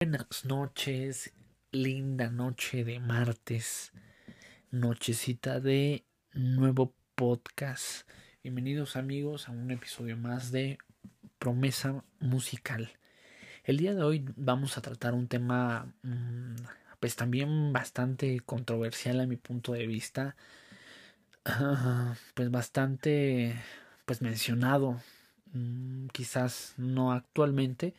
Buenas noches, linda noche de martes, nochecita de nuevo podcast. Bienvenidos amigos a un episodio más de Promesa Musical. El día de hoy vamos a tratar un tema mm, pues también bastante controversial a mi punto de vista. Ah, pues bastante pues mencionado quizás no actualmente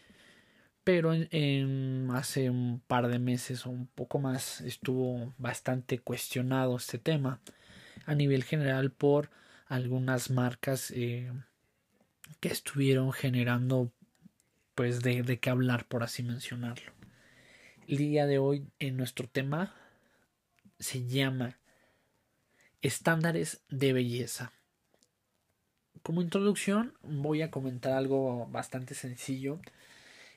pero en, hace un par de meses o un poco más estuvo bastante cuestionado este tema a nivel general por algunas marcas eh, que estuvieron generando pues de, de qué hablar por así mencionarlo. El día de hoy en nuestro tema se llama estándares de belleza como introducción voy a comentar algo bastante sencillo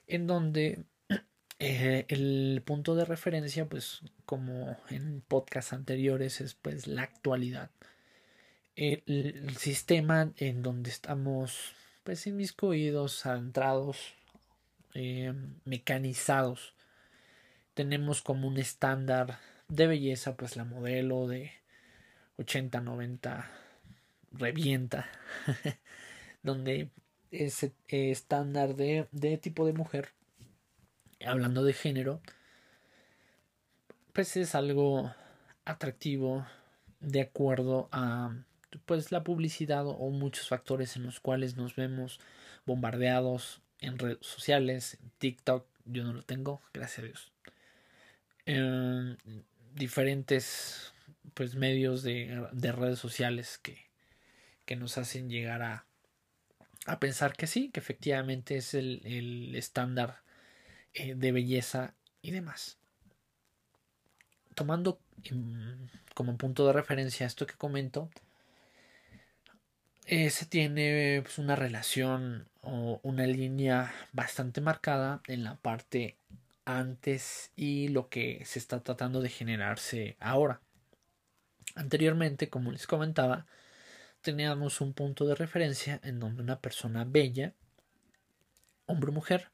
en donde eh, el punto de referencia, pues como en podcasts anteriores, es pues la actualidad. El, sistema en donde estamos pues inmiscuidos, centrados, eh, mecanizados. Tenemos como un estándar de belleza, pues la modelo de 80, 90 revienta, donde ese estándar de, de tipo de mujer, hablando de género, pues es algo atractivo de acuerdo a pues la publicidad o muchos factores en los cuales nos vemos bombardeados en redes sociales, TikTok, yo no lo tengo, gracias a Dios. En diferentes pues medios de, de redes sociales que, que nos hacen llegar a, a pensar que sí, que efectivamente es el, el estándar eh, de belleza y demás. Tomando como punto de referencia esto que comento, se tiene pues, una relación o una línea bastante marcada en la parte antes y lo que se está tratando de generarse ahora. Anteriormente, como les comentaba, teníamos un punto de referencia en donde una persona bella, hombre o mujer,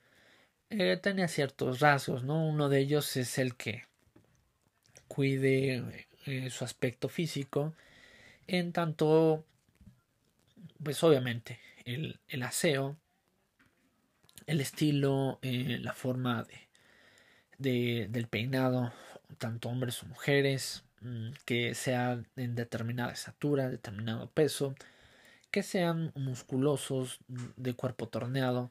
eh, tenía ciertos rasgos, ¿no? Uno de ellos es el que cuide eh, su aspecto físico, en tanto, pues obviamente, el, el aseo, el estilo, eh, la forma de, de, del peinado, tanto hombres o mujeres, que sean en determinada estatura, determinado peso, que sean musculosos, mm, de cuerpo torneado,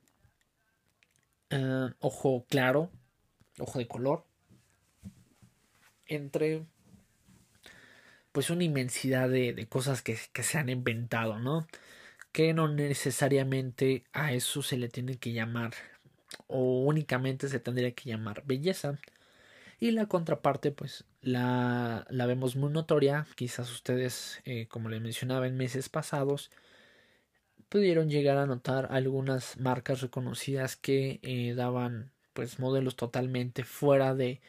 eh, ojo claro, ojo de color, entre pues una inmensidad de, de cosas que, que, se han inventado, ¿no? Que no necesariamente a eso se le tiene que llamar o únicamente se tendría que llamar belleza, y la contraparte, pues la, la vemos muy notoria. Quizás ustedes, eh, como les mencionaba en meses pasados, pudieron llegar a notar algunas marcas reconocidas que eh, daban pues modelos totalmente fuera de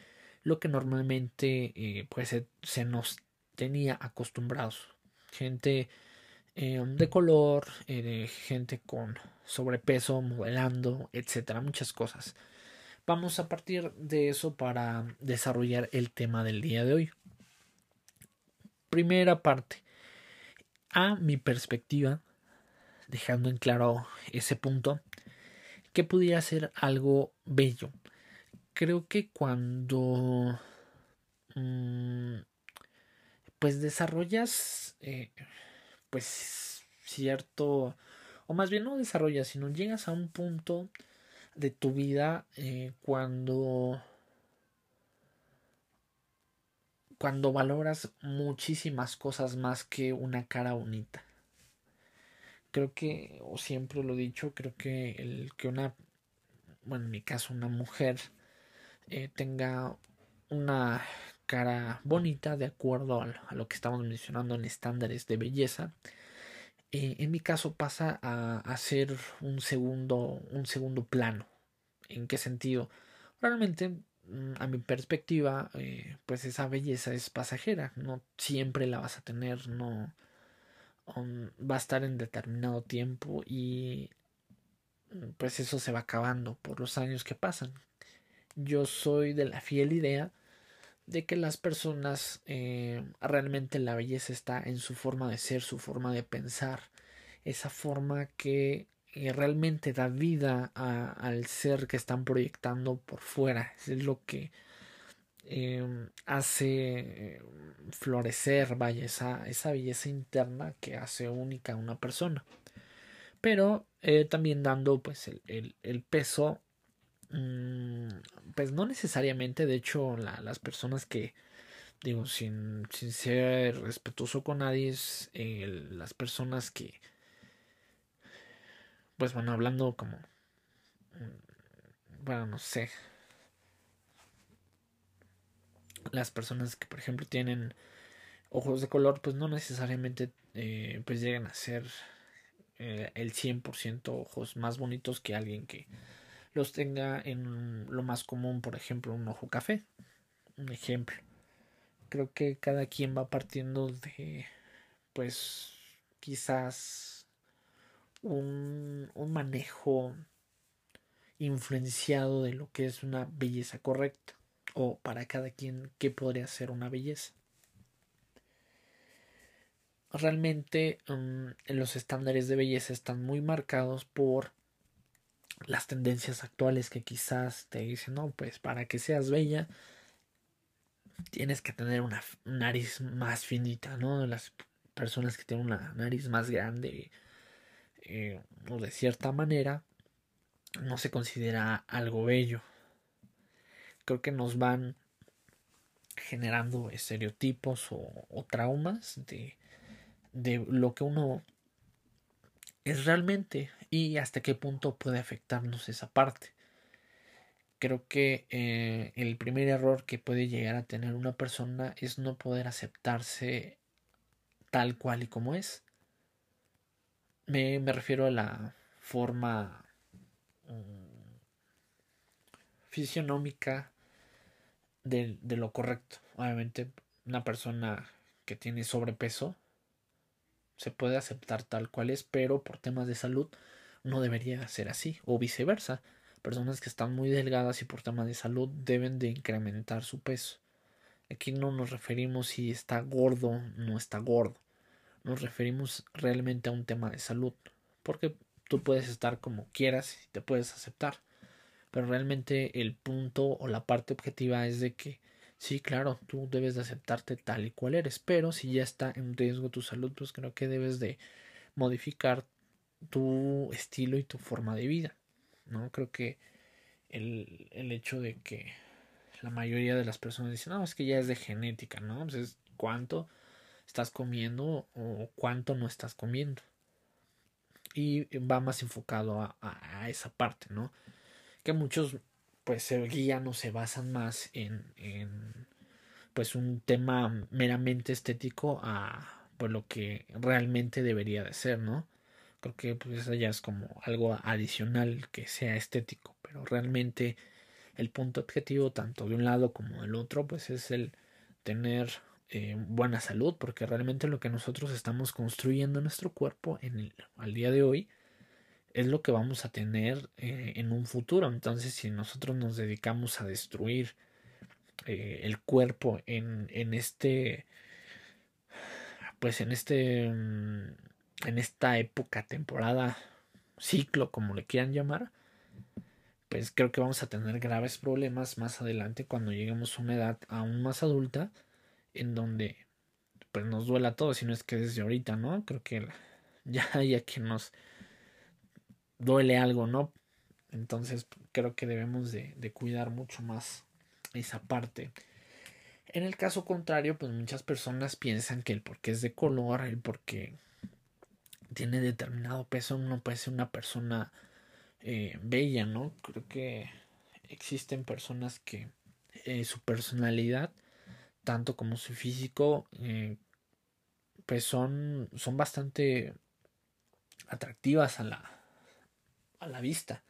lo que normalmente eh, pues se, se, nos tenía acostumbrados gente de color gente con sobrepeso modelando etcétera muchas cosas Vamos a partir de eso para desarrollar el tema del día de hoy. Primera parte. A mi perspectiva, dejando en claro ese punto, que pudiera ser algo bello. Creo que cuando mm, pues desarrollas eh, pues cierto o más bien no desarrollas sino llegas a un punto de tu vida eh, cuando cuando valoras muchísimas cosas más que una cara bonita. Creo que, o siempre lo he dicho, creo que el que una, bueno, en mi caso, una mujer eh, tenga una cara bonita de acuerdo a lo que estamos mencionando en estándares de belleza, eh, en mi caso pasa a, a ser un segundo, un segundo plano. ¿En qué sentido? Realmente, mm, a mi perspectiva, eh, pues esa belleza es pasajera, no siempre la vas a tener, no um, va a estar en determinado tiempo y pues eso se va acabando por los años que pasan. Yo soy de la fiel idea de que las personas eh, realmente la belleza está en su forma de ser, su forma de pensar, esa forma que eh, realmente da vida al ser que están proyectando por fuera. Es lo que em, hace florecer, vaya, esa, belleza interna que hace única a una persona. Pero eh, también dando pues el, el peso pues no necesariamente, de hecho, las personas que, digo, sin, sin ser respetuoso con nadie, es, las personas que, pues bueno, hablando como, mm, bueno, no sé, las personas que, por ejemplo, tienen ojos de color, pues no necesariamente, eh, pues llegan a ser eh, el 100% ojos más bonitos que alguien que los tenga en lo más común, por ejemplo, un ojo café. Un ejemplo. Creo que cada quien va partiendo de, pues, quizás un, un manejo influenciado de lo que es una belleza correcta o para cada quien qué podría ser una belleza. Realmente mm, los estándares de belleza están muy marcados por las tendencias actuales que quizás te dicen, no, pues para que seas bella tienes que tener una nariz más finita, ¿no? Las personas que tienen una nariz más grande eh, o de cierta manera no se considera algo bello. Creo que nos van generando estereotipos o, o traumas de, de lo que uno es realmente y hasta qué punto puede afectarnos esa parte. Creo que eh, el primer error que puede llegar a tener una persona es no poder aceptarse tal cual y como es. Me, me refiero a la forma mm, fisionómica de, de lo correcto. Obviamente una persona que tiene sobrepeso se puede aceptar tal cual es, pero por temas de salud no debería ser así, o viceversa. Personas que están muy delgadas y por temas de salud deben de incrementar su peso. Aquí no nos referimos si está gordo no está gordo. Nos referimos realmente a un tema de salud. Porque tú puedes estar como quieras y te puedes aceptar. Pero realmente el punto o la parte objetiva es de que Sí, claro, tú debes de aceptarte tal y cual eres, pero si ya está en riesgo tu salud, pues creo que debes de modificar tu estilo y tu forma de vida, ¿no? Creo que el, el hecho de que la mayoría de las personas dicen, no, es que ya es de genética, ¿no? Pues es cuánto estás comiendo o cuánto no estás comiendo. Y va más enfocado a, a esa parte, ¿no? Que muchos pues se guían o se basan más en, en pues un tema meramente estético a pues lo que realmente debería de ser, ¿no? Creo que pues eso ya es como algo adicional que sea estético, pero realmente el punto objetivo tanto de un lado como del otro pues es el tener eh, buena salud porque realmente lo que nosotros estamos construyendo en nuestro cuerpo en al día de hoy es lo que vamos a tener eh, en un futuro. Entonces, si nosotros nos dedicamos a destruir eh, el cuerpo en, en este, pues en este, mm, en esta época, temporada, ciclo, como le quieran llamar, pues creo que vamos a tener graves problemas más adelante cuando lleguemos a una edad aún más adulta, en donde pues nos duela todo, si no es que desde ahorita, ¿no? Creo que ya hay que nos duele algo, ¿no? Entonces creo que debemos de, de cuidar mucho más esa parte. En el caso contrario, pues muchas personas piensan que el porque es de color, el porque tiene determinado peso, no puede ser una persona eh, bella, ¿no? Creo que existen personas que eh, su personalidad, tanto como su físico, eh, pues son, son bastante atractivas a la, a la vista.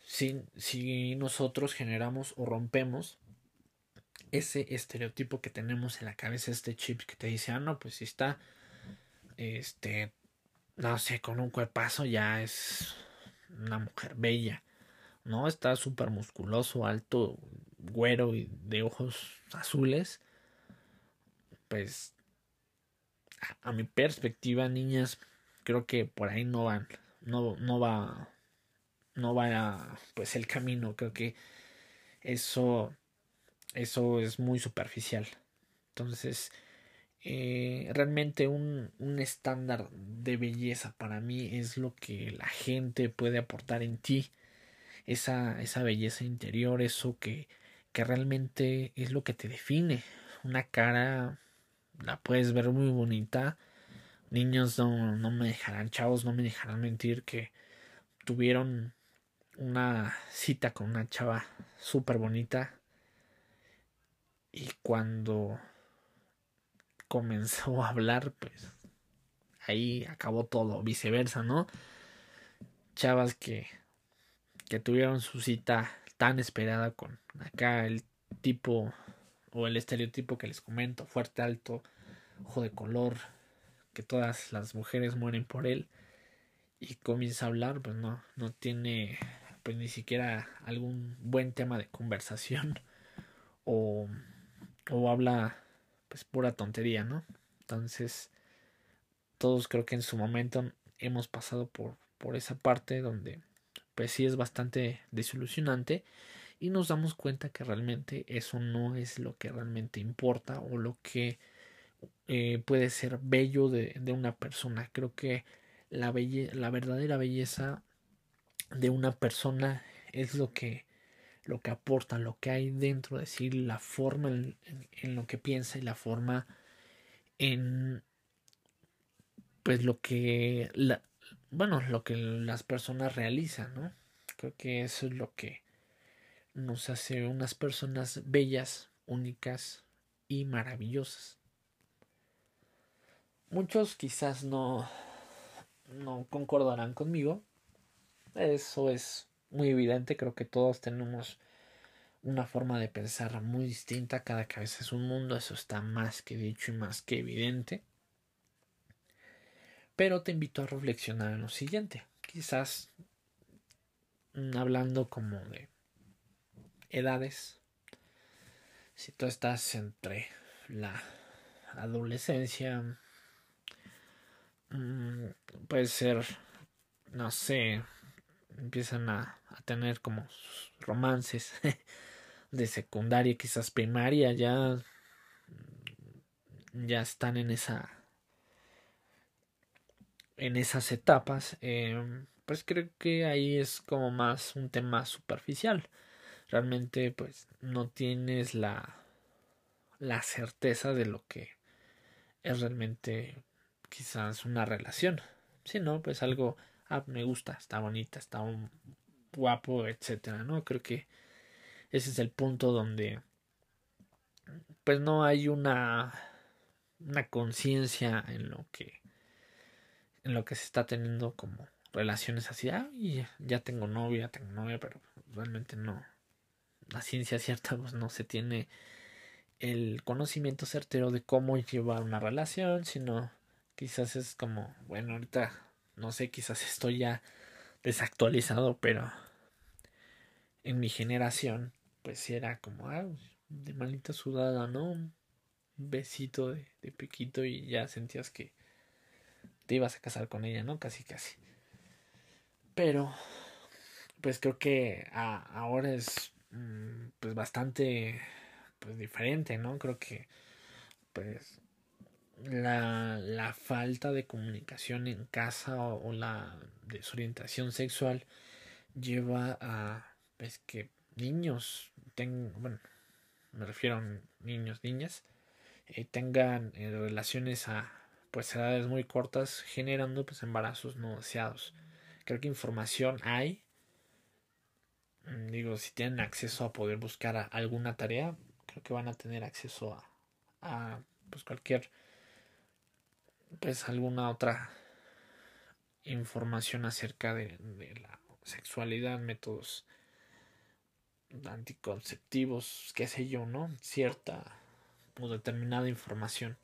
Si, si nosotros generamos o rompemos ese estereotipo que tenemos en la cabeza, este chip que te dice, ah, no, pues si está, este, no sé, con un cuerpazo ya es una mujer bella, ¿no? Está súper musculoso, alto, güero y de ojos azules. Pues a, mi perspectiva, niñas, creo que por ahí no van, no, no va, no va pues el camino, creo que eso, eso es muy superficial. Entonces, eh, realmente un, un estándar de belleza para mí es lo que la gente puede aportar en ti, esa, esa belleza interior, eso que, que realmente es lo que te define, una cara la puedes ver muy bonita. Niños no, no me dejarán, chavos no me dejarán mentir que tuvieron una cita con una chava súper bonita. Y cuando comenzó a hablar, pues ahí acabó todo, viceversa, ¿no? Chavas que, que tuvieron su cita tan esperada con acá el tipo o el estereotipo que les comento, fuerte, alto, ojo de color, que todas las mujeres mueren por él y comienza a hablar, pues no, no tiene pues ni siquiera algún buen tema de conversación o, o habla pues pura tontería, ¿no? Entonces, todos creo que en su momento hemos pasado por, por esa parte donde pues sí es bastante desilusionante y nos damos cuenta que realmente eso no es lo que realmente importa o lo que eh, puede ser bello de, de, una persona. Creo que la, belle la verdadera belleza de una persona es lo que lo que aporta, lo que hay dentro, es decir, la forma en, en, lo que piensa y la forma en pues lo que la, bueno, lo que las personas realizan, ¿no? Creo que eso es lo que nos hace unas personas bellas, únicas y maravillosas. Muchos quizás no, no concordarán conmigo. Eso es muy evidente. Creo que todos tenemos una forma de pensar muy distinta. Cada cabeza es un mundo. Eso está más que dicho y más que evidente. Pero te invito a reflexionar en lo siguiente. Quizás hablando como de edades. Si tú estás entre la adolescencia, mm, puede ser, no sé, empiezan a, a tener como romances de secundaria, quizás primaria, ya, ya están en esa en esas etapas, eh, pues creo que ahí es como más un tema superficial. Realmente pues no tienes la la certeza de lo que es realmente quizás una relación si no pues algo ah, me gusta está bonita está un guapo etcétera no creo que ese es el punto donde pues no hay una una conciencia en lo que en lo que se está teniendo como relaciones así ah, y ya tengo novia tengo novia pero realmente no la ciencia cierta pues no se tiene el conocimiento certero de cómo llevar una relación, sino quizás es como, bueno, ahorita no sé, quizás estoy ya desactualizado, pero en mi generación pues era como, ah, de malita sudada, ¿no? Un besito de, de piquito y ya sentías que te ibas a casar con ella, ¿no? Casi, casi. Pero, pues creo que ahora es Mm, pues bastante pues diferente, ¿no? Creo que pues la, la falta de comunicación en casa o, la desorientación sexual lleva a pues que niños tengan, bueno, me refiero a niños, niñas, eh, tengan eh, relaciones a pues edades muy cortas generando pues embarazos no deseados. Creo que información hay, Mm, digo, si tienen acceso a poder buscar alguna tarea, creo que van a tener acceso a, a pues cualquier, pues alguna otra información acerca de, de la sexualidad, métodos anticonceptivos, qué sé yo, ¿no? Cierta o determinada información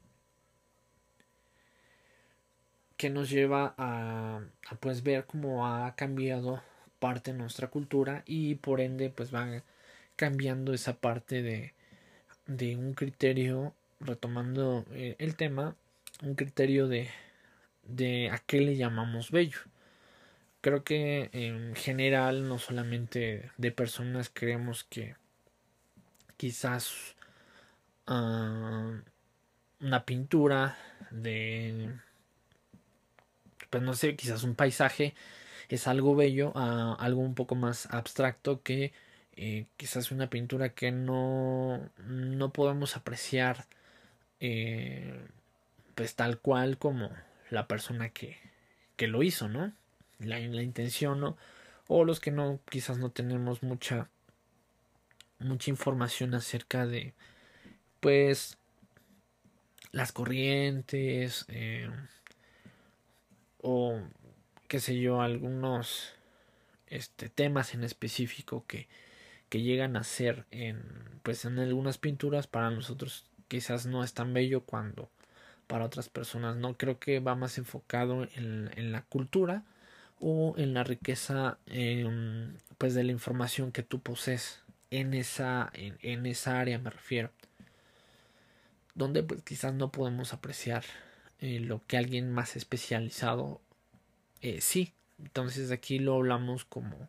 que nos lleva a, pues ver cómo ha cambiado parte de nuestra cultura y por ende pues va cambiando esa parte de, de un criterio, retomando eh, el tema, un criterio de, de a qué le llamamos bello. Creo que en general, no solamente de personas, creemos que quizás uh, una pintura de, pues no sé, quizás un paisaje es algo bello a algo un poco más abstracto que eh, quizás una pintura que no, no podemos apreciar eh, pues tal cual como la persona que, que lo hizo, ¿no? La, intención, ¿no? O los que no, quizás no tenemos mucha, mucha información acerca de, pues, las corrientes, eh, o qué sé yo, algunos este, temas en específico que, que llegan a ser en, pues, en algunas pinturas para nosotros quizás no es tan bello cuando para otras personas no creo que va más enfocado en, la cultura o en la riqueza em, pues de la información que tú posees en esa en, esa área me refiero. Donde pues quizás no podemos apreciar eh, lo que alguien más especializado eh, sí. Entonces aquí lo hablamos como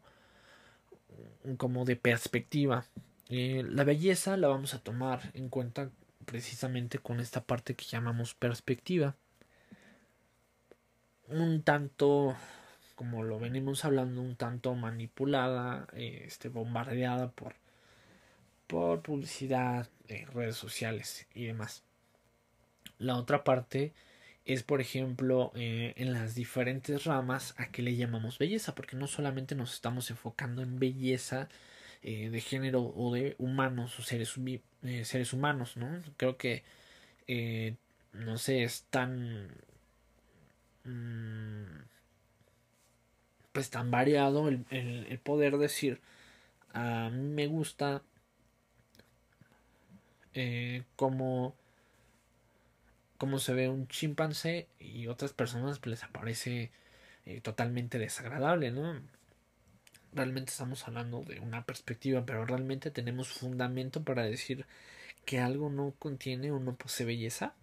como de perspectiva. Eh, la belleza la vamos a tomar en cuenta precisamente con esta parte que llamamos perspectiva. Un tanto, como lo venimos hablando, un tanto manipulada, este, bombardeada por, por publicidad, eh, redes sociales y demás. La otra parte es, por ejemplo, eh, en las diferentes ramas a qué le llamamos belleza, porque no solamente nos estamos enfocando en belleza eh, de género o de humanos o seres, eh, seres humanos, ¿no? Creo que, eh, no sé, es tan... Mm, pues tan variado el, el, poder decir, a mí me gusta como cómo se ve un chimpancé y otras personas pues, les aparece totalmente desagradable, ¿no? Realmente estamos hablando de una perspectiva, pero realmente tenemos fundamento para decir que algo no contiene o no posee belleza.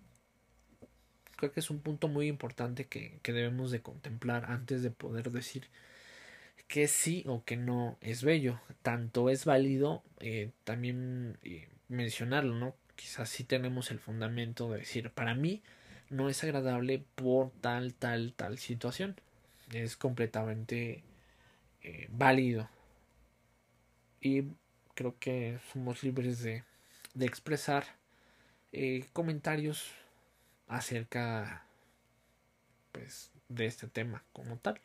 Creo que es un punto muy importante que, que debemos de contemplar antes de poder decir que sí o que no es bello. Tanto es válido eh, también eh, mencionarlo, ¿no? Quizás sí tenemos el fundamento de decir, para mí no es agradable por tal, tal, tal situación. Es completamente eh, válido. Y creo que somos libres de, de expresar eh, comentarios acerca pues de este tema como tal.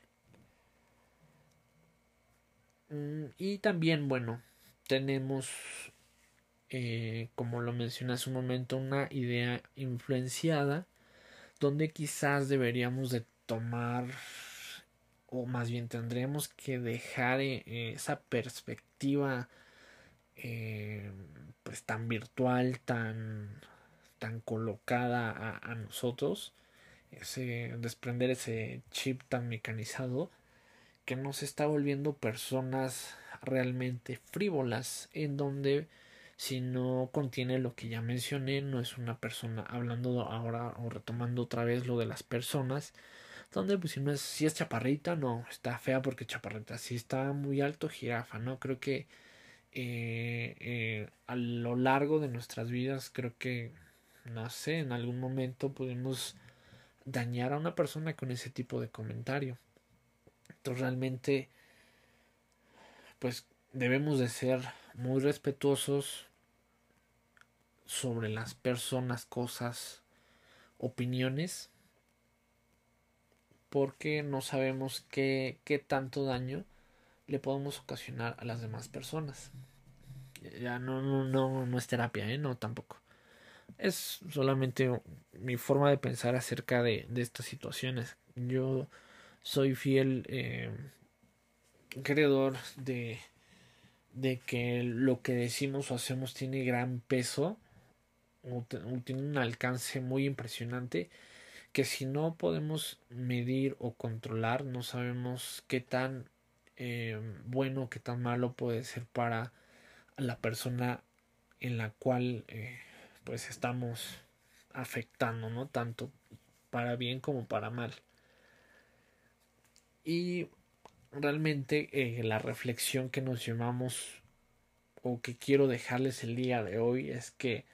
Mm, y también, bueno, tenemos, eh, como lo mencioné hace un momento, una idea influenciada donde quizás deberíamos de tomar o más bien tendremos que dejar eh, esa perspectiva eh, pues tan virtual, tan, tan colocada a, a, nosotros, ese desprender ese chip tan mecanizado que nos está volviendo personas realmente frívolas, en donde si no contiene lo que ya mencioné, no es una persona hablando ahora o retomando otra vez lo de las personas, donde pues si no es, si es chaparrita, no, está fea porque chaparrita, si está muy alto, jirafa, ¿no? Creo que eh, eh, a lo largo de nuestras vidas, creo que, no sé, en algún momento podemos dañar a una persona con ese tipo de comentario. Entonces realmente, pues debemos de ser muy respetuosos sobre las personas, cosas, opiniones porque no sabemos qué, qué tanto daño le podemos ocasionar a las demás personas. Ya no, no, no, no es terapia, ¿eh? No, tampoco. Es solamente mi forma de pensar acerca de, de estas situaciones. Yo soy fiel eh, creador de, de que lo que decimos o hacemos tiene gran peso o tiene un alcance muy impresionante que si no podemos medir o controlar, no sabemos qué tan eh, bueno, qué tan malo puede ser para la persona en la cual eh, pues estamos afectando, ¿no? Tanto para bien como para mal. Y realmente eh, la reflexión que nos llevamos o que quiero dejarles el día de hoy es que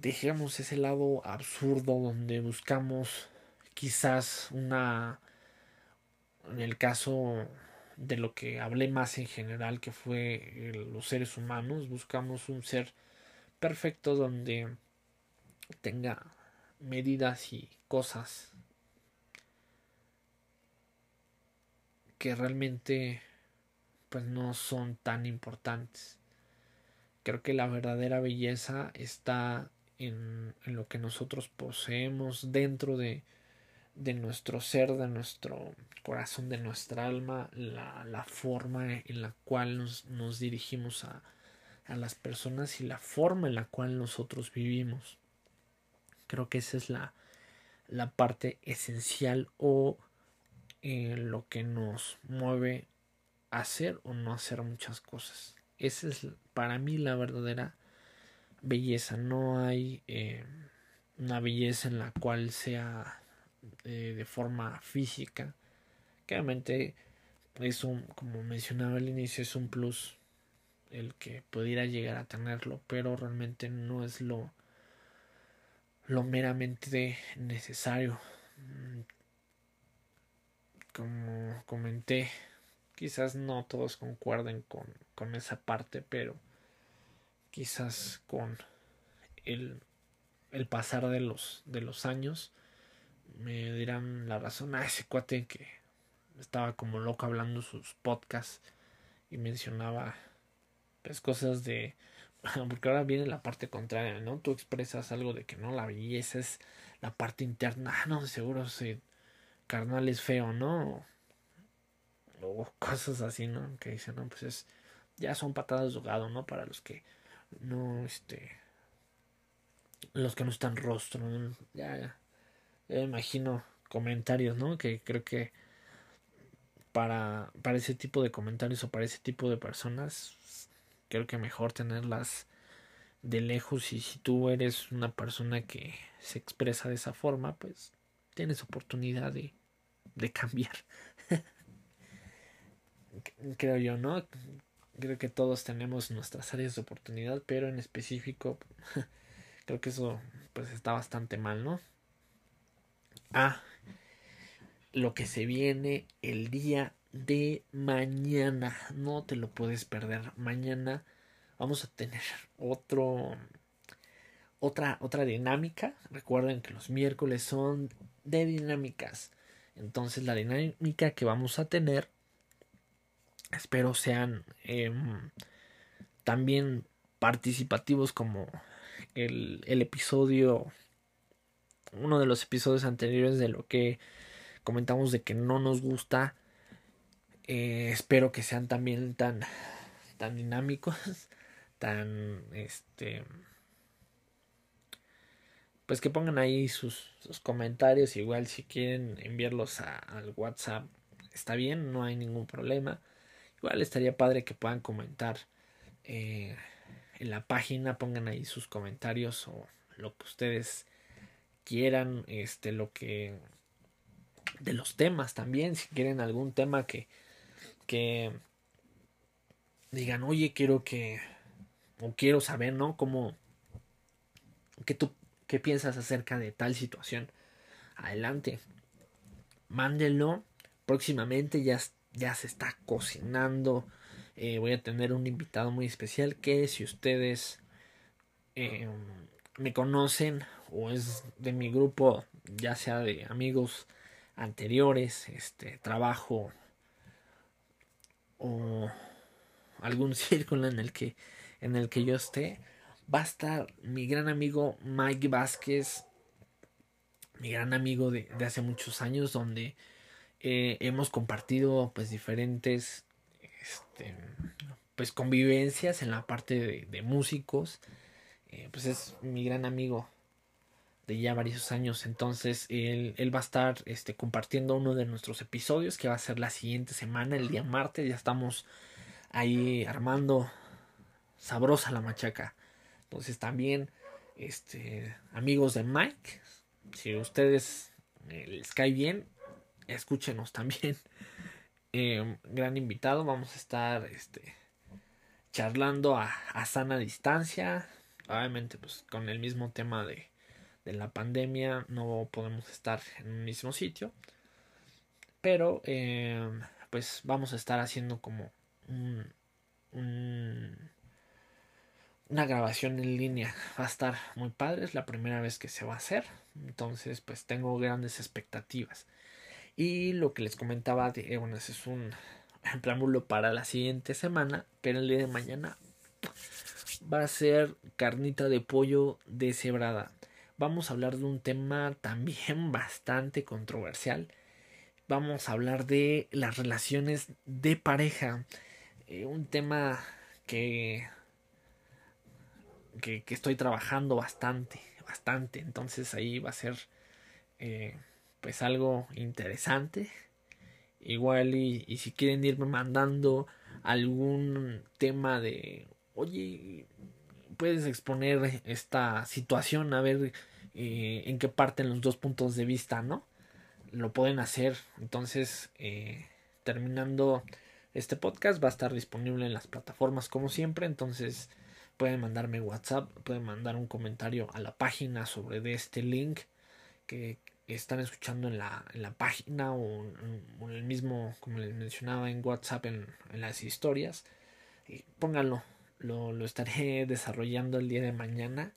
dejemos ese lado absurdo donde buscamos quizás una en el caso de lo que hablé más en general que fue los seres humanos buscamos un ser perfecto donde tenga medidas y cosas que realmente pues no son tan importantes. Creo que la verdadera belleza está en, lo que nosotros poseemos dentro de, de, nuestro ser, de nuestro corazón, de nuestra alma, la, la forma en la cual nos, nos dirigimos a, a las personas y la forma en la cual nosotros vivimos. Creo que esa es la, la parte esencial o eh, lo que nos mueve a hacer o no hacer muchas cosas. Esa es para mí la verdadera belleza. No hay eh, una belleza en la cual sea eh, de forma física. Claramente es un, como mencionaba al inicio, es un plus el que pudiera llegar a tenerlo, pero realmente no es lo lo meramente necesario. Mm, como comenté, quizás no todos concuerden con, con esa parte, pero quizás con el, el pasar de los, de los años me dirán la razón a ah, ese cuate que estaba como loco hablando sus podcasts y mencionaba pues cosas de porque ahora viene la parte contraria, ¿no? Tú expresas algo de que no, la belleza es la parte interna, ah, no, seguro si carnal es feo, ¿no? O cosas así, ¿no? Que dicen, no, pues es, ya son patadas de ahogado, ¿no? Para los que no, este, los que no están rostro, Ya, ya, ya imagino comentarios, ¿no? Que creo que para, para ese tipo de comentarios o para ese tipo de personas creo que mejor tenerlas de lejos y si tú eres una persona que se expresa de esa forma, pues tienes oportunidad de, de cambiar. creo yo, ¿no? Creo que todos tenemos nuestras áreas de oportunidad, pero en específico creo que eso pues está bastante mal, ¿no? Ah, lo que se viene el día de mañana. No te lo puedes perder. Mañana vamos a tener otro otra otra dinámica. Recuerden que los miércoles son de dinámicas. Entonces la dinámica que vamos a tener espero sean em, también participativos como el, episodio uno de los episodios anteriores de lo que comentamos de que no nos gusta eh, espero que sean también tan, tan dinámicos, tan, este, pues que pongan ahí sus comentarios, igual si quieren enviarlos al WhatsApp, está bien, no hay ningún problema. Igual estaría padre que puedan comentar eh, en la página, pongan ahí sus comentarios o lo que ustedes quieran, este, lo que de los temas también, si quieren algún tema que que digan, oye, quiero que, o quiero saber, ¿no? Cómo, que tú, qué piensas acerca de tal situación. Adelante, mándenlo. Próximamente ya, ya se está cocinando. Eh, voy a tener un invitado muy especial que si ustedes eh, me conocen o es de mi grupo, ya sea de amigos anteriores, este trabajo o algún círculo en el que en el que yo esté va a estar mi gran amigo Mike Vázquez mi gran amigo de, hace muchos años donde eh, hemos compartido pues diferentes este, pues convivencias en la parte de, músicos eh, pues es mi gran amigo de ya varios años. Entonces, él, él, va a estar este, compartiendo uno de nuestros episodios que va a ser la siguiente semana, el día martes. Ya estamos ahí armando sabrosa la machaca. Entonces, también, este, amigos de Mike, si ustedes eh, les cae bien, escúchenos también. Eh, gran invitado, vamos a estar este, charlando a, a sana distancia. Obviamente, pues con el mismo tema de, de la pandemia no podemos estar en un mismo sitio. Pero eh, pues vamos a estar haciendo como un, una grabación en línea. Va a estar muy padre, es la primera vez que se va a hacer. Entonces pues tengo grandes expectativas. Y lo que les comentaba, eh, bueno, ese es un preámbulo para la siguiente semana, pero el día de mañana va a ser carnita de pollo deshebrada vamos a hablar de un tema también bastante controversial. Vamos a hablar de las relaciones de pareja. Eh, un tema que, que, estoy trabajando bastante, bastante. Entonces ahí va a ser eh, pues algo interesante. Igual y, si quieren irme mandando algún tema de, oye, puedes exponer esta situación a ver eh, en qué parten los dos puntos de vista, ¿no? Lo pueden hacer. Entonces, eh, terminando este podcast, va a estar disponible en las plataformas como siempre. Entonces, pueden mandarme WhatsApp, pueden mandar un comentario a la página sobre de este link que están escuchando en la, en la página o en, el mismo, como les mencionaba en WhatsApp, en, en las historias. Pónganlo, lo, lo estaré desarrollando el día de mañana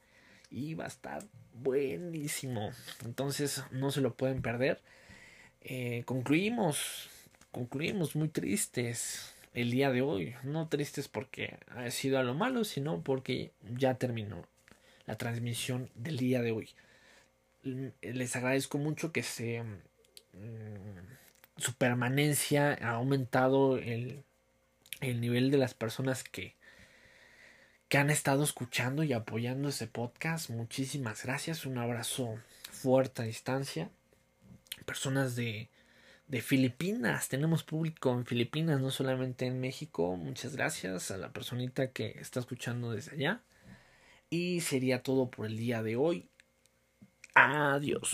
y va a estar buenísimo. Entonces no se lo pueden perder. Eh, concluimos, concluimos muy tristes el día de hoy. No tristes porque ha sido a lo malo, sino porque ya terminó la transmisión del día de hoy. Les agradezco mucho que se mm, su permanencia ha aumentado el, el nivel de las personas que que han estado escuchando y apoyando ese podcast. Muchísimas gracias. Un abrazo fuerte a distancia. Personas de, de Filipinas. Tenemos público en Filipinas, no solamente en México. Muchas gracias a la personita que está escuchando desde allá. Y sería todo por el día de hoy. Adiós.